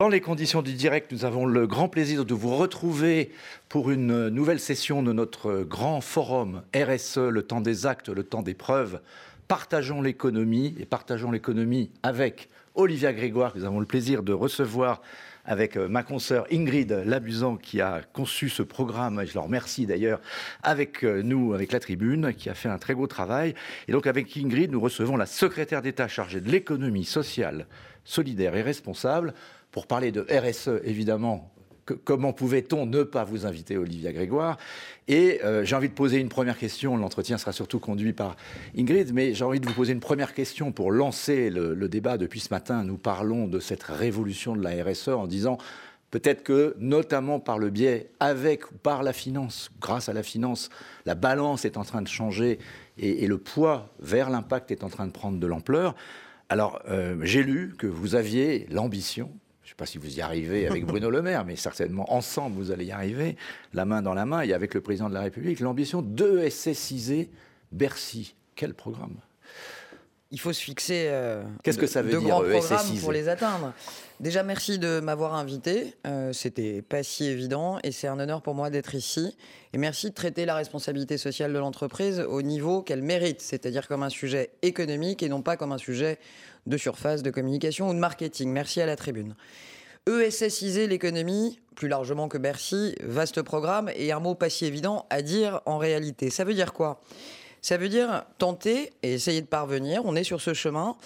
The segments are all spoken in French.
Dans les conditions du direct, nous avons le grand plaisir de vous retrouver pour une nouvelle session de notre grand forum RSE, le temps des actes, le temps des preuves. Partageons l'économie et partageons l'économie avec Olivia Grégoire, que nous avons le plaisir de recevoir avec euh, ma consoeur Ingrid Labusant qui a conçu ce programme, et je leur remercie d'ailleurs, avec euh, nous, avec la tribune, qui a fait un très beau travail. Et donc avec Ingrid, nous recevons la secrétaire d'État chargée de l'économie sociale, solidaire et responsable pour parler de RSE, évidemment, comment pouvait-on ne pas vous inviter, Olivia Grégoire? Et euh, j'ai envie de poser une première question. L'entretien sera surtout conduit par Ingrid, mais j'ai envie de vous poser une première question pour lancer le, débat. Depuis ce matin, nous parlons de cette révolution de la RSE en disant Peut-être que, notamment par le biais, avec ou par la finance, grâce à la finance, la balance est en train de changer et, le poids vers l'impact est en train de prendre de l'ampleur. Alors, euh, j'ai lu que vous aviez l'ambition je ne sais pas si vous y arrivez avec Bruno Le Maire, mais certainement ensemble vous allez y arriver, la main dans la main, et avec le président de la République, l'ambition de SSIser Bercy. Quel programme? Il faut se fixer euh, Qu'est-ce que ça veut de dire, grands programmes pour les atteindre. Déjà, merci de m'avoir invité. Euh, C'était pas si évident et c'est un honneur pour moi d'être ici. Et merci de traiter la responsabilité sociale de l'entreprise au niveau qu'elle mérite, c'est-à-dire comme un sujet économique et non pas comme un sujet de surface, de communication ou de marketing. Merci à la tribune. ESSiser l'économie, plus largement que Bercy, vaste programme et un mot pas si évident à dire en réalité. Ça veut dire quoi? Ça veut dire tenter et essayer de parvenir, on est sur ce chemin,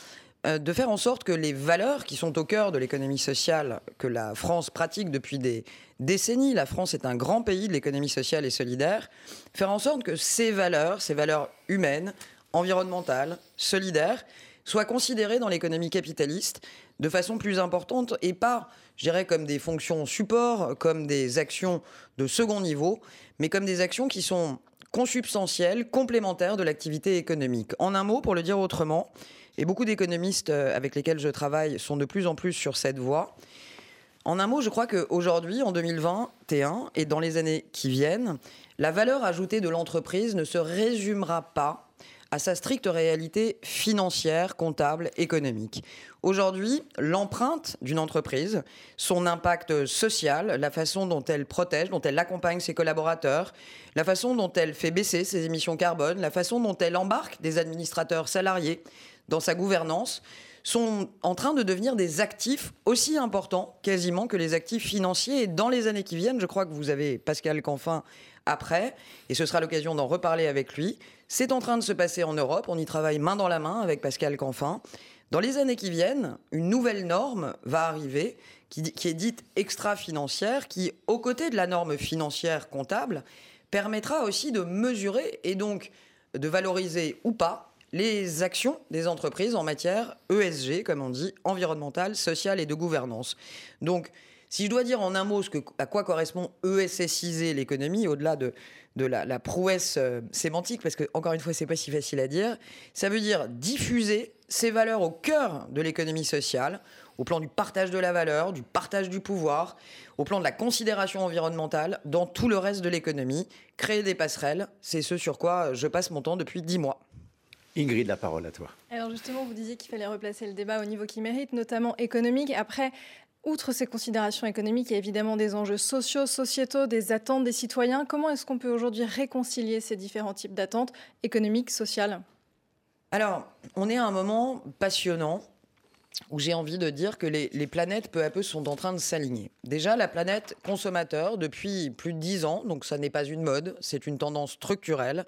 euh, de faire en sorte que les valeurs qui sont au cœur de l'économie sociale que la France pratique depuis des décennies, la France est un grand pays de l'économie sociale et solidaire, faire en sorte que ces valeurs, ces valeurs humaines, environnementales, solidaires, soient considérées dans l'économie capitaliste de façon plus importante et pas, je dirais, comme des fonctions support, comme des actions de second niveau, mais comme des actions qui sont consubstantielles, complémentaires de l'activité économique. En un mot, pour le dire autrement, et beaucoup d'économistes euh, avec lesquels je travaille sont de plus en plus sur cette voie, en un mot, je crois qu'aujourd'hui, en 2021 et dans les années qui viennent, la valeur ajoutée de l'entreprise ne se résumera pas à sa stricte réalité financière, comptable, économique. Aujourd'hui, l'empreinte d'une entreprise, son impact social, la façon dont elle protège, dont elle accompagne ses collaborateurs, la façon dont elle fait baisser ses émissions carbone, la façon dont elle embarque des administrateurs salariés dans sa gouvernance, sont en train de devenir des actifs aussi importants quasiment que les actifs financiers. Et dans les années qui viennent, je crois que vous avez Pascal Canfin après, et ce sera l'occasion d'en reparler avec lui. C'est en train de se passer en Europe, on y travaille main dans la main avec Pascal Canfin. Dans les années qui viennent, une nouvelle norme va arriver qui, est dite extra-financière, qui, aux côtés de la norme financière comptable, permettra aussi de mesurer et donc de valoriser ou pas les actions des entreprises en matière ESG, comme on dit, environnementale, sociale et de gouvernance. Donc, si je dois dire en un mot à quoi correspond ESSiser l'économie, au-delà de, de la, prouesse euh, sémantique, parce que, encore une fois, c'est pas si facile à dire, ça veut dire diffuser ces valeurs au cœur de l'économie sociale, au plan du partage de la valeur, du partage du pouvoir, au plan de la considération environnementale, dans tout le reste de l'économie. Créer des passerelles, c'est ce sur quoi je passe mon temps depuis dix mois. Ingrid, la parole à toi. Alors justement, vous disiez qu'il fallait replacer le débat au niveau qui mérite, notamment économique. Après, Outre ces considérations économiques, il y a évidemment des enjeux sociaux, sociétaux, des attentes des citoyens. Comment est-ce qu'on peut aujourd'hui réconcilier ces différents types d'attentes économiques, sociales? Alors, on est à un moment passionnant où j'ai envie de dire que les, planètes peu à peu sont en train de s'aligner. Déjà, la planète consommateur, depuis plus de dix ans, donc ça n'est pas une mode, c'est une tendance structurelle.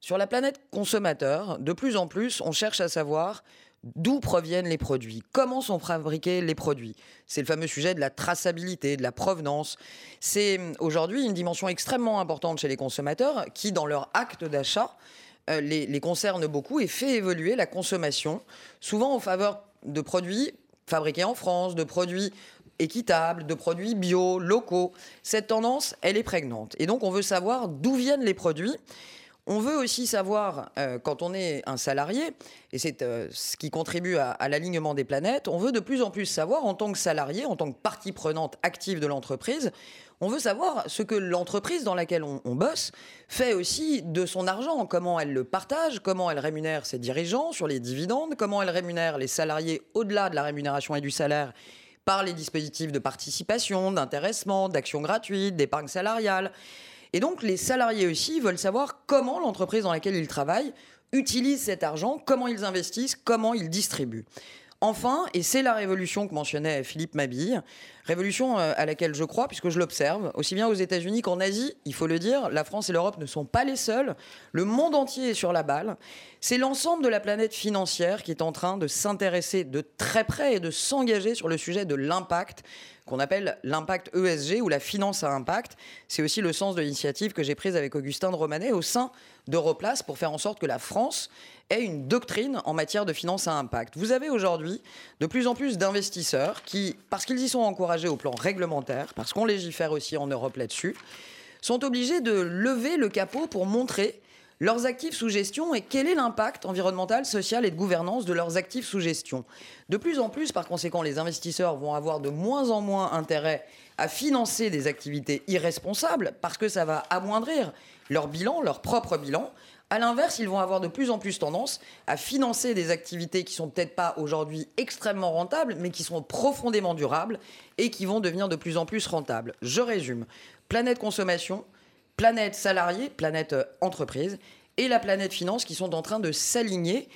Sur la planète consommateur, de plus en plus, on cherche à savoir d'où proviennent les produits, comment sont fabriqués les produits. C'est le fameux sujet de la traçabilité, de la provenance. C'est hum, aujourd'hui une dimension extrêmement importante chez les consommateurs qui, dans leur acte d'achat, euh, les, les concerne beaucoup et fait évoluer la consommation, souvent en faveur de produits fabriqués en France, de produits équitables, de produits bio, locaux. Cette tendance, elle est prégnante. Et donc, on veut savoir d'où viennent les produits. On veut aussi savoir, euh, quand on est un salarié, et c'est euh, ce qui contribue à, l'alignement des planètes, on veut de plus en plus savoir, en tant que salarié, en tant que partie prenante active de l'entreprise, on veut savoir ce que l'entreprise dans laquelle on, on, bosse fait aussi de son argent, comment elle le partage, comment elle rémunère ses dirigeants sur les dividendes, comment elle rémunère les salariés au-delà de la rémunération et du salaire par les dispositifs de participation, d'intéressement, d'action gratuite, d'épargne salariale. Et donc les salariés aussi veulent savoir comment l'entreprise dans laquelle ils travaillent utilise cet argent, comment ils investissent, comment ils distribuent. Enfin, et c'est la révolution que mentionnait Philippe Mabille, révolution euh, à laquelle je crois puisque je l'observe, aussi bien aux États-Unis qu'en Asie, il faut le dire, la France et l'Europe ne sont pas les seuls, le monde entier est sur la balle. C'est l'ensemble de la planète financière qui est en train de s'intéresser de très près et de s'engager sur le sujet de l'impact qu'on appelle l'impact ESG ou la finance à impact. C'est aussi le sens de l'initiative que j'ai prise avec Augustin de Romanet au sein d'Europlace pour faire en sorte que la France ait une doctrine en matière de finance à impact. Vous avez aujourd'hui de plus en plus d'investisseurs qui, parce qu'ils y sont encouragés au plan réglementaire, parce qu'on légifère aussi en Europe là-dessus, sont obligés de lever le capot pour montrer leurs actifs sous gestion et quel est l'impact environnemental, social et de gouvernance de leurs actifs sous gestion. De plus en plus, par conséquent, les investisseurs vont avoir de moins en moins intérêt à financer des activités irresponsables parce que ça va amoindrir leur bilan, leur propre bilan. À l'inverse, ils vont avoir de plus en plus tendance à financer des activités qui sont peut-être pas aujourd'hui extrêmement rentables, mais qui sont profondément durables et qui vont devenir de plus en plus rentables. Je résume. Planète consommation, planète salarié, planète euh, entreprise et la planète finance qui sont en train de s'aligner.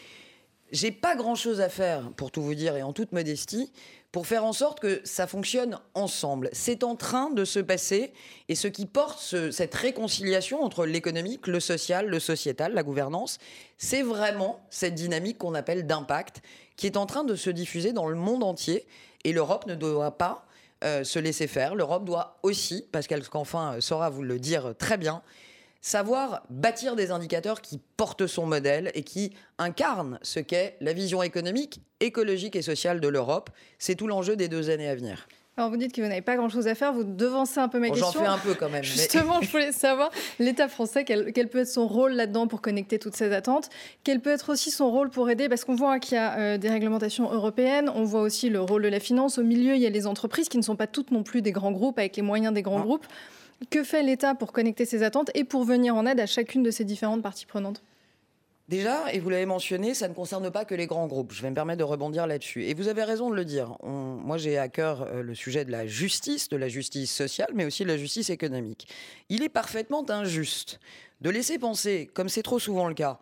J'ai pas grand chose à faire, pour tout vous dire et en toute modestie, pour faire en sorte que ça fonctionne ensemble. C'est en train de se passer et ce qui porte cette réconciliation entre l'économique, le social, le sociétal, la gouvernance, c'est vraiment cette dynamique qu'on appelle d'impact qui est en train de se diffuser dans le monde entier et l'Europe ne doit pas euh, se laisser faire. L'Europe doit aussi, Pascal Scanfin euh, saura vous le dire très bien, savoir bâtir des indicateurs qui portent son modèle et qui incarnent ce qu'est la vision économique, écologique et sociale de l'Europe. C'est tout l'enjeu des deux années à venir. Alors vous dites que vous n'avez pas grand-chose à faire, vous devancez un peu ma question. J'en fais un peu quand même. Justement, je voulais savoir, l'État français, quel, peut être son rôle là-dedans pour connecter toutes ces attentes? Quel peut être aussi son rôle pour aider? Parce qu'on voit qu'il y a euh, des réglementations européennes, on voit aussi le rôle de la finance. Au milieu, il y a les entreprises qui ne sont pas toutes non plus des grands groupes avec les moyens des grands groupes. Que fait l'État pour connecter ces attentes et pour venir en aide à chacune de ces différentes parties prenantes? Déjà, et vous l'avez mentionné, ça ne concerne pas que les grands groupes. Je vais me permettre de rebondir là-dessus. Et vous avez raison de le dire. moi, j'ai à cœur euh, le sujet de la justice, de la justice sociale, mais aussi de la justice économique. Il est parfaitement injuste de laisser penser, comme c'est trop souvent le cas,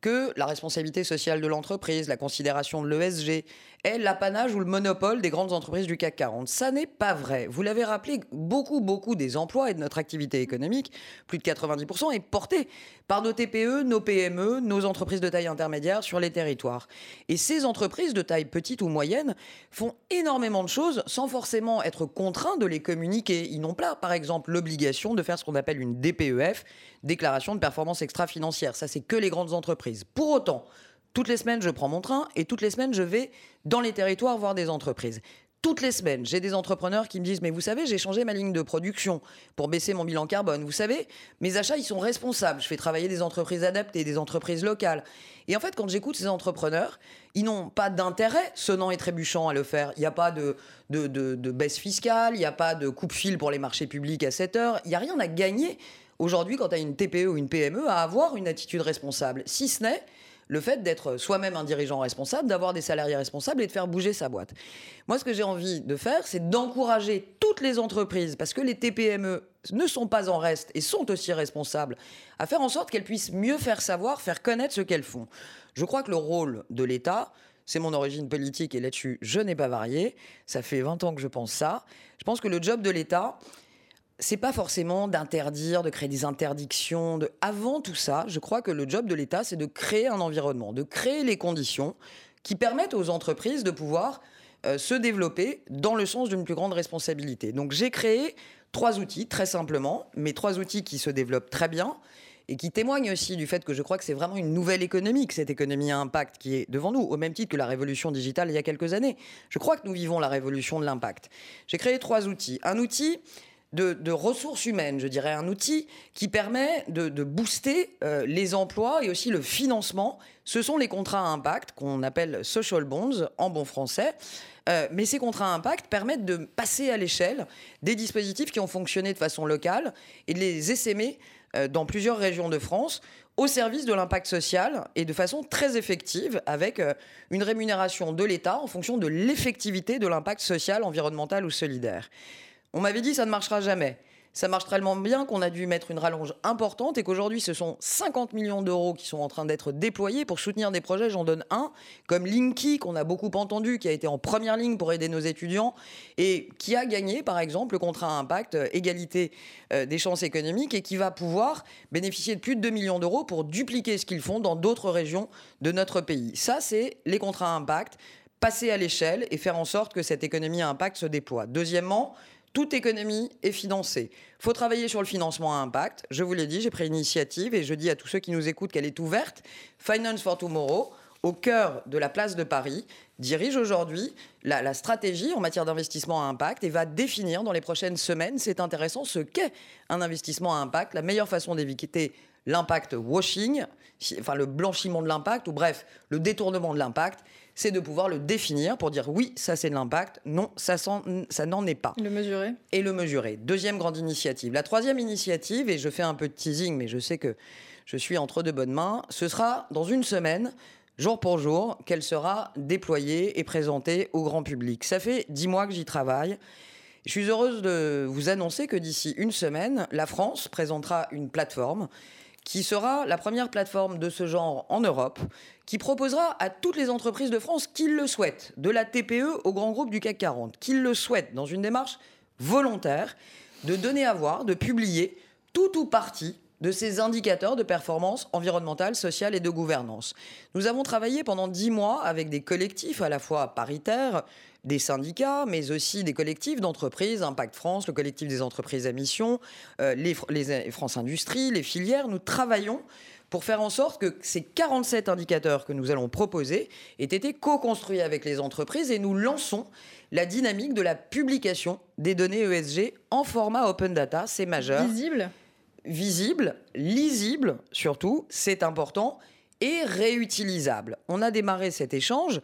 que la responsabilité sociale de l'entreprise, la considération de l'ESG est l'apanage ou le monopole des grandes entreprises du CAC 40. Ça n'est pas vrai. Vous l'avez rappelé, beaucoup, beaucoup des emplois et de notre activité économique, plus de 90%, est porté par nos TPE, nos PME, nos entreprises de taille intermédiaire sur les territoires. Et ces entreprises de taille petite ou moyenne font énormément de choses sans forcément être contraints de les communiquer. Ils n'ont pas, par exemple, l'obligation de faire ce qu'on appelle une DPEF, déclaration de performance extra-financière. Ça, c'est que les grandes entreprises. Pour autant, toutes les semaines, je prends mon train et toutes les semaines, je vais dans les territoires voir des entreprises. Toutes les semaines, j'ai des entrepreneurs qui me disent Mais vous savez, j'ai changé ma ligne de production pour baisser mon bilan carbone. Vous savez, mes achats, ils sont responsables. Je fais travailler des entreprises adaptées, des entreprises locales. Et en fait, quand j'écoute ces entrepreneurs, ils n'ont pas d'intérêt sonnant et trébuchant à le faire. Il n'y a pas de, baisse fiscale, il n'y a pas de coupe-fil pour les marchés publics à 7 heures. Il n'y a rien à gagner aujourd'hui quand tu as une TPE ou une PME à avoir une attitude responsable. Si ce n'est le fait d'être soi-même un dirigeant responsable, d'avoir des salariés responsables et de faire bouger sa boîte. Moi, ce que j'ai envie de faire, c'est d'encourager toutes les entreprises, parce que les TPME ne sont pas en reste et sont aussi responsables, à faire en sorte qu'elles puissent mieux faire savoir, faire connaître ce qu'elles font. Je crois que le rôle de l'État, c'est mon origine politique et là-dessus, je n'ai pas varié. Ça fait 20 ans que je pense ça. Je pense que le job de l'État, c'est pas forcément d'interdire, de créer des interdictions. Avant tout ça, je crois que le job de l'État, c'est de créer un environnement, de créer les conditions qui permettent aux entreprises de pouvoir euh, se développer dans le sens d'une plus grande responsabilité. Donc j'ai créé trois outils, très simplement, mais trois outils qui se développent très bien et qui témoignent aussi du fait que je crois que c'est vraiment une nouvelle économie, que cette économie à impact qui est devant nous, au même titre que la révolution digitale il y a quelques années. Je crois que nous vivons la révolution de l'impact. J'ai créé trois outils. Un outil de, ressources humaines, je dirais, un outil qui permet de, booster euh, les emplois et aussi le financement. Ce sont les contrats à impact qu'on appelle social bonds en bon français. Euh, mais ces contrats à impact permettent de passer à l'échelle des dispositifs qui ont fonctionné de façon locale et de les essaimer euh, dans plusieurs régions de France au service de l'impact social et de façon très effective avec une rémunération de l'État en fonction de l'effectivité de l'impact social, environnemental ou solidaire. On m'avait dit ça ne marchera jamais ça marche tellement bien qu'on a dû mettre une rallonge importante et qu'aujourd'hui, ce sont 50 millions d'euros qui sont en train d'être déployés pour soutenir des projets. J'en donne un, comme Linky, qu'on a beaucoup entendu, qui a été en première ligne pour aider nos étudiants et qui a gagné, par exemple, le contrat à impact euh, égalité euh, des chances économiques et qui va pouvoir bénéficier de plus de 2 millions d'euros pour dupliquer ce qu'ils font dans d'autres régions de notre pays. Ça, c'est les contrats à impact passer à l'échelle et faire en sorte que cette économie à impact se déploie. Deuxièmement, toute économie est financée. Il faut travailler sur le financement à impact. Je vous l'ai dit, j'ai pris l'initiative et je dis à tous ceux qui nous écoutent qu'elle est ouverte. Finance for Tomorrow, au cœur de la place de Paris, dirige aujourd'hui la, stratégie en matière d'investissement à impact et va définir dans les prochaines semaines, c'est intéressant, ce qu'est un investissement à impact, la meilleure façon d'éviter l'impact washing, enfin le blanchiment de l'impact, ou bref, le détournement de l'impact, c'est de pouvoir le définir pour dire oui, ça c'est de l'impact, non, ça, ça n'en est pas. Le mesurer. Et le mesurer. Deuxième grande initiative. La troisième initiative, et je fais un peu de teasing, mais je sais que je suis entre de bonnes mains, ce sera dans une semaine jour pour jour, qu'elle sera déployée et présentée au grand public. Ça fait dix mois que j'y travaille. Je suis heureuse de vous annoncer que d'ici une semaine, la France présentera une plateforme qui sera la première plateforme de ce genre en Europe, qui proposera à toutes les entreprises de France qui le souhaitent, de la TPE au grand groupe du CAC 40, qui le souhaitent, dans une démarche volontaire, de donner à voir, de publier tout ou partie de ces indicateurs de performance environnementale, sociale et de gouvernance. Nous avons travaillé pendant dix mois avec des collectifs à la fois paritaires, des syndicats, mais aussi des collectifs d'entreprises, Impact France, le collectif des entreprises à mission, euh, les, les France Industrie, les filières. Nous travaillons pour faire en sorte que ces 47 indicateurs que nous allons proposer aient été co-construits avec les entreprises et nous lançons la dynamique de la publication des données ESG en format open data. C'est majeur. Visible Visible, lisible surtout, c'est important, et réutilisable. On a démarré cet échange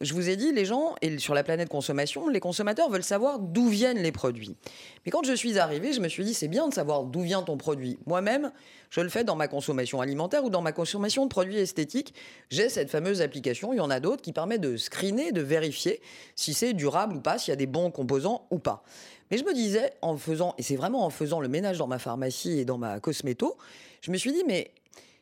je vous ai dit, les gens, et sur la planète consommation, les consommateurs veulent savoir d'où viennent les produits. Mais quand je suis arrivé, je me suis dit, c'est bien de savoir d'où vient ton produit. Moi-même, je le fais dans ma consommation alimentaire ou dans ma consommation de produits esthétiques. J'ai cette fameuse application, il y en a d'autres, qui permet de screener, de vérifier si c'est durable ou pas, s'il y a des bons composants ou pas. Mais je me disais, en faisant, et c'est vraiment en faisant le ménage dans ma pharmacie et dans ma cosméto, je me suis dit, mais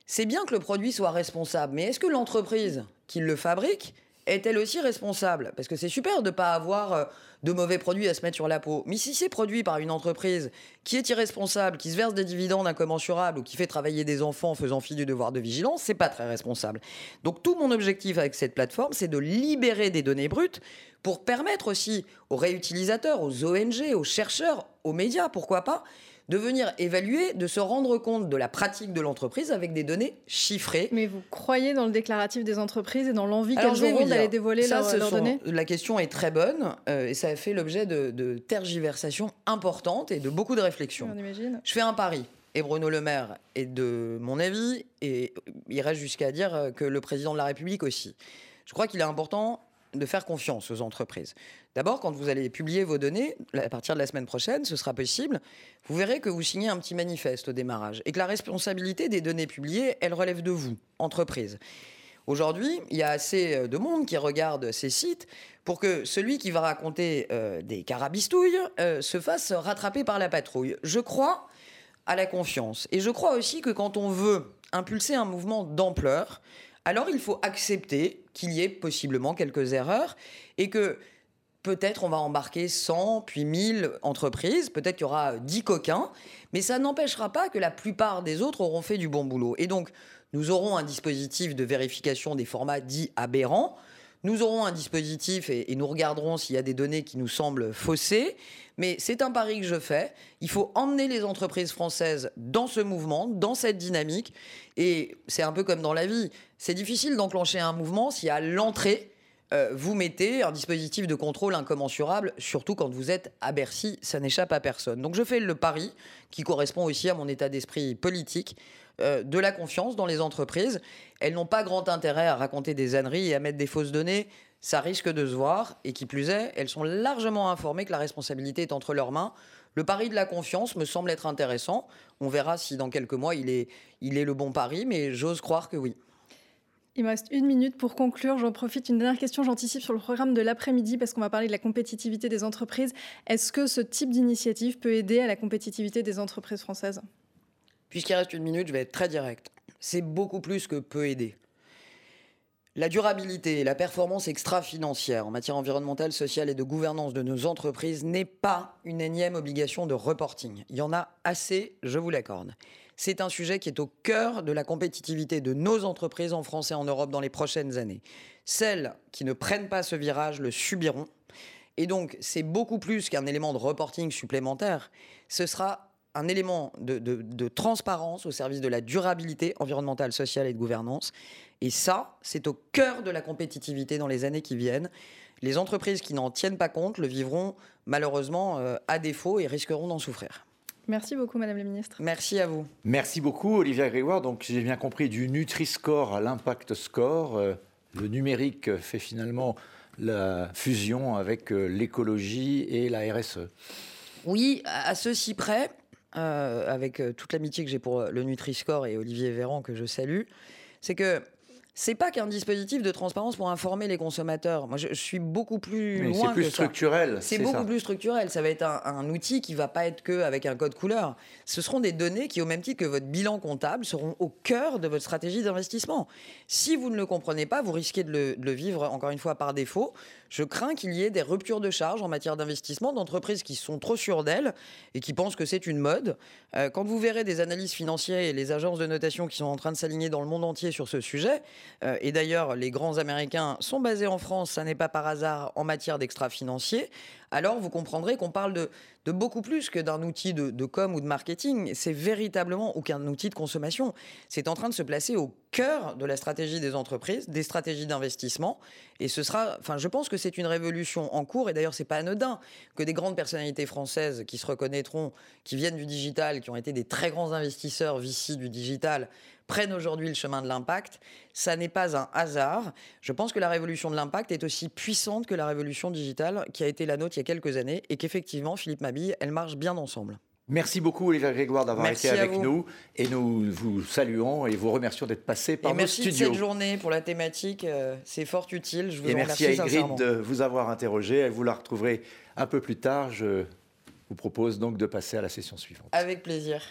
c'est bien que le produit soit responsable, mais est-ce que l'entreprise qui le fabrique est-elle aussi responsable? Parce que c'est super de ne pas avoir euh, de mauvais produits à se mettre sur la peau. Mais si c'est produit par une entreprise qui est irresponsable, qui se verse des dividendes incommensurables ou qui fait travailler des enfants en faisant fi du devoir de vigilance, c'est pas très responsable. Donc tout mon objectif avec cette plateforme, c'est de libérer des données brutes pour permettre aussi aux réutilisateurs, aux ONG, aux chercheurs, aux médias, pourquoi pas, de venir évaluer, de se rendre compte de la pratique de l'entreprise avec des données chiffrées. Mais vous croyez dans le déclaratif des entreprises et dans l'envie qu'elles auront d'aller dévoiler leurs données? La question est très bonne euh, et ça a fait l'objet de, tergiversations importantes et de beaucoup de réflexions. Je fais un pari. Et Bruno Le Maire est de mon avis, et il reste jusqu'à dire que le président de la République aussi. Je crois qu'il est important de faire confiance aux entreprises. D'abord, quand vous allez publier vos données, à partir de la semaine prochaine, ce sera possible, vous verrez que vous signez un petit manifeste au démarrage et que la responsabilité des données publiées, elle relève de vous, entreprise. Aujourd'hui, il y a assez euh, de monde qui regarde ces sites pour que celui qui va raconter euh, des carabistouilles euh, se fasse rattraper par la patrouille. Je crois à la confiance. Et je crois aussi que quand on veut impulser un mouvement d'ampleur, alors il faut accepter qu'il y ait possiblement quelques erreurs et que peut-être on va embarquer 100 puis 1000 entreprises, peut-être qu'il y aura 10 coquins, mais ça n'empêchera pas que la plupart des autres auront fait du bon boulot. Et donc, nous aurons un dispositif de vérification des formats dits aberrants. Nous aurons un dispositif et, nous regarderons s'il y a des données qui nous semblent faussées. Mais c'est un pari que je fais. Il faut emmener les entreprises françaises dans ce mouvement, dans cette dynamique. Et c'est un peu comme dans la vie. C'est difficile d'enclencher un mouvement si à l'entrée, euh, vous mettez un dispositif de contrôle incommensurable, surtout quand vous êtes à Bercy, ça n'échappe à personne. Donc je fais le pari, qui correspond aussi à mon état d'esprit politique, euh, de la confiance dans les entreprises. Elles n'ont pas grand intérêt à raconter des âneries et à mettre des fausses données. Ça risque de se voir. Et qui plus est, elles sont largement informées que la responsabilité est entre leurs mains. Le pari de la confiance me semble être intéressant. On verra si dans quelques mois il est, il est le bon pari, mais j'ose croire que oui. Il me reste une minute pour conclure. J'en profite. Une dernière question, j'anticipe sur le programme de l'après-midi parce qu'on va parler de la compétitivité des entreprises. Est-ce que ce type d'initiative peut aider à la compétitivité des entreprises françaises? Puisqu'il reste une minute, je vais être très direct. C'est beaucoup plus que peut aider. La durabilité et la performance extra-financière en matière environnementale, sociale et de gouvernance de nos entreprises n'est pas une énième obligation de reporting. Il y en a assez, je vous l'accorde. C'est un sujet qui est au cœur de la compétitivité de nos entreprises en France et en Europe dans les prochaines années. Celles qui ne prennent pas ce virage le subiront. Et donc, c'est beaucoup plus qu'un élément de reporting supplémentaire. Ce sera un élément de, transparence au service de la durabilité environnementale, sociale et de gouvernance. Et ça, c'est au cœur de la compétitivité dans les années qui viennent. Les entreprises qui n'en tiennent pas compte le vivront malheureusement euh, à défaut et risqueront d'en souffrir. Merci beaucoup, Madame la Ministre. Merci à vous. Merci beaucoup, Olivier Grégoire. Donc, j'ai bien compris, du Nutri-Score à l'Impact Score, euh, le numérique fait finalement la fusion avec euh, l'écologie et la RSE. Oui, à ceci près euh, avec euh, toute l'amitié que j'ai pour euh, le Nutri-Score et Olivier Véran, que je salue, c'est que c'est pas qu'un dispositif de transparence pour informer les consommateurs. Moi, je, suis beaucoup plus loin C'est plus structurel. C'est beaucoup plus structurel. Ça va être un, outil qui va pas être que avec un code couleur. Ce seront des données qui, au même titre que votre bilan comptable, seront au cœur de votre stratégie d'investissement. Si vous ne le comprenez pas, vous risquez de le, de le vivre encore une fois par défaut. Je crains qu'il y ait des ruptures de charge en matière d'investissement d'entreprises qui sont trop sûres d'elles et qui pensent que c'est une mode. Euh, quand vous verrez des analyses financières et les agences de notation qui sont en train de s'aligner dans le monde entier sur ce sujet, euh, et d'ailleurs les grands américains sont basés en France, ça n'est pas par hasard en matière d'extra-financier, alors vous comprendrez qu'on parle de, beaucoup plus que d'un outil de, com ou de marketing. C'est véritablement aucun outil de consommation. C'est en train de se placer au cœur de la stratégie des entreprises, des stratégies d'investissement. Et ce sera, enfin, je pense que c'est une révolution en cours. Et d'ailleurs, c'est pas anodin que des grandes personnalités françaises qui se reconnaîtront, qui viennent du digital, qui ont été des très grands investisseurs vici du digital, prennent aujourd'hui le chemin de l'impact. Ça n'est pas un hasard. Je pense que la révolution de l'impact est aussi puissante que la révolution digitale qui a été la nôtre il y a quelques années et qu'effectivement, Philippe Mabille, elle marche bien ensemble. Merci beaucoup Olivier Grégoire d'avoir été avec nous et nous vous saluons et vous remercions d'être passé par et nos studios. Merci de cette journée pour la thématique, euh, c'est fort utile. Je vous et merci à Ingrid de vous avoir interrogé. Vous la retrouverez un peu plus tard. Je vous propose donc de passer à la session suivante. Avec plaisir.